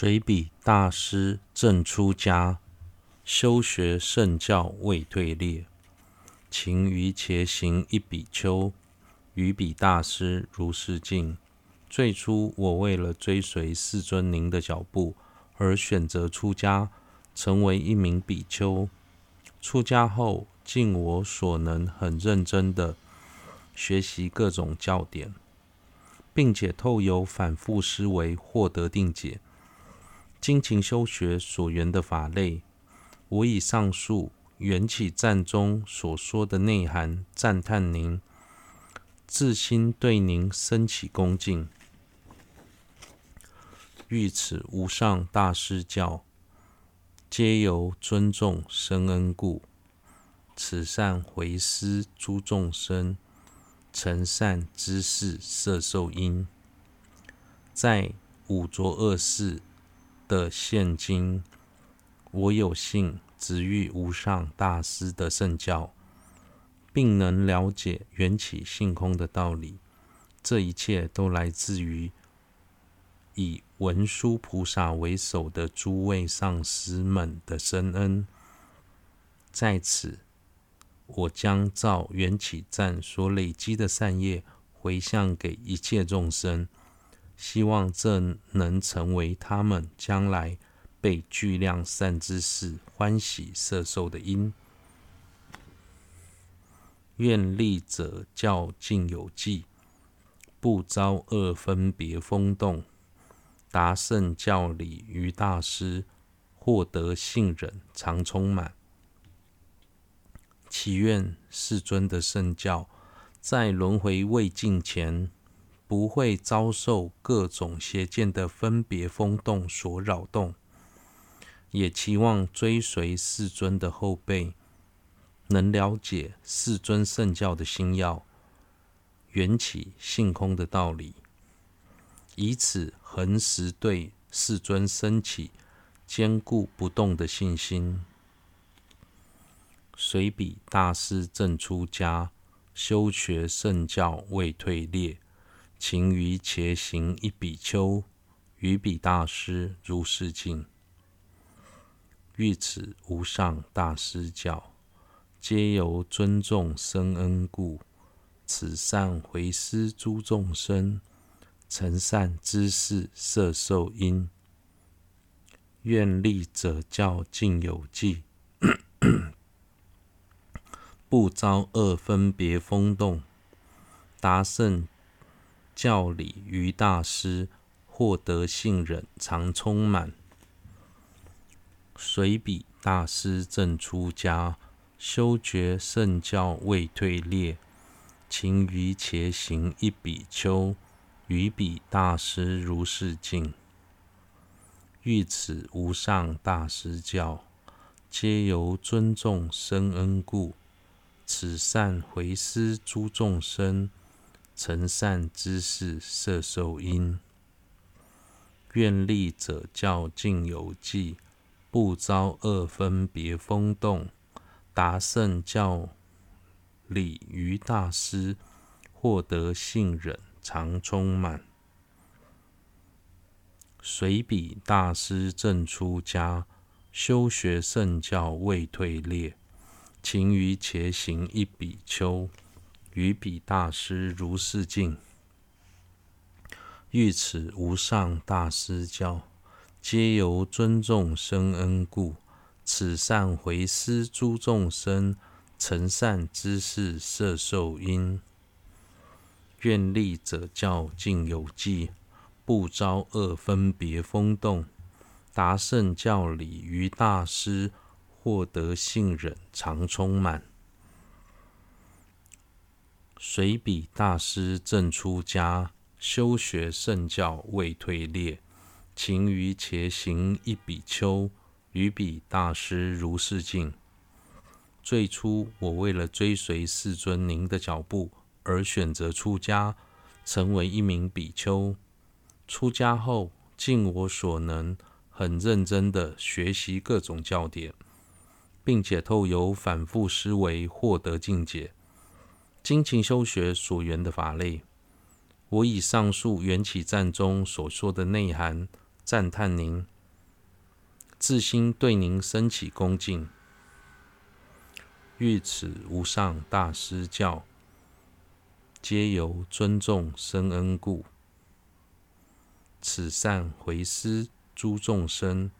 水笔大师正出家，修学圣教未退裂。勤于且行一比丘，于彼大师如是境。最初，我为了追随世尊您的脚步而选择出家，成为一名比丘。出家后，尽我所能，很认真的学习各种教典，并且透由反复思维获得定解。精勤修学所缘的法类，我以上述缘起赞中所说的内涵赞叹您，自心对您生起恭敬。欲此无上大师教，皆由尊重生恩故。此善回施诸众生，成善知识摄受因，在五浊恶世的现今，我有幸值遇无上大师的圣教，并能了解缘起性空的道理。这一切都来自于以文殊菩萨为首的诸位上师们的深恩。在此。我将照缘起赞所累积的善业回向给一切众生，希望这能成为他们将来被巨量善知识欢喜摄受的因。愿力者教尽有记，不遭恶分别风动，达圣教理于大师，获得信忍常充满。祈愿世尊的圣教，在轮回未尽前，不会遭受各种邪见的分别风动所扰动。也期望追随世尊的后辈，能了解世尊圣教的心要、缘起性空的道理，以此恒时对世尊升起坚固不动的信心。随彼大师正出家，修学圣教未退裂，勤于且行一比丘，于彼大师如是境。欲此无上大师教，皆由尊重生恩故。此善回施诸众生，成善知识摄受因。愿力者教尽有记。不遭恶分别风动，达圣教理于大师，获得信任常充满。随彼大师正出家，修觉圣教未退裂，勤于且行一比丘，于彼大师如是境。欲此无上大师教，皆由尊重生恩故。此善回施诸众生，成善知识摄受因。愿力者教尽有记，不遭恶分别风动，达圣教理于大师，获得信任常充满。随彼大师正出家，修学圣教未退裂。勤于且行一比丘，于彼大师如是境。欲此无上大师教，皆由尊重生恩故。此善回施诸众生，成善之事摄受因。愿力者教尽有记，不遭恶分别风动，达圣教理于大师。获得信忍常充满。随彼大师正出家，修学圣教未退裂，勤于且行一比丘，于彼大师如是境。最初，我为了追随世尊您的脚步而选择出家，成为一名比丘。出家后，尽我所能，很认真地学习各种教典。并且透由反复思维获得境界，精勤修学所缘的法类，我以上述缘起赞中所说的内涵赞叹您，自心对您升起恭敬。欲此无上大师教，皆由尊重深恩故。此善回施诸众生，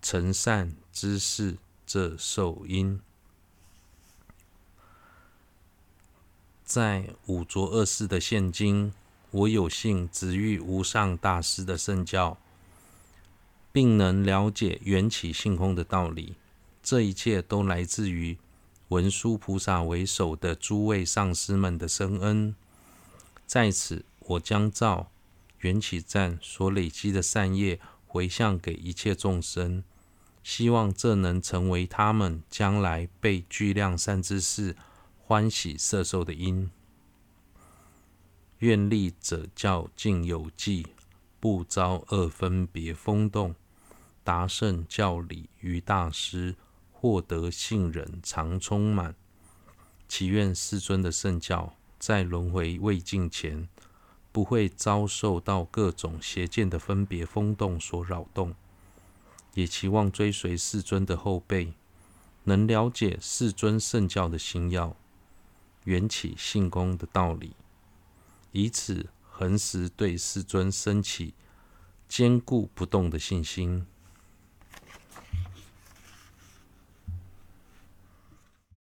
成善知识这受因。在五浊恶世的现今，我有幸值遇无上大师的圣教，并能了解缘起性空的道理。这一切都来自于文殊菩萨为首的诸位上师们的深恩。在此，我将照缘起赞所累积的善业回向给一切众生，希望这能成为他们将来被具量善知识欢喜摄受的因。愿力者教尽有记，不遭二分别风动，达圣教理于大师。获得信忍常充满，祈愿世尊的圣教在轮回未尽前，不会遭受到各种邪见的分别风动所扰动。也期望追随世尊的后辈，能了解世尊圣教的心要，缘起性空的道理，以此恒时对世尊升起坚固不动的信心。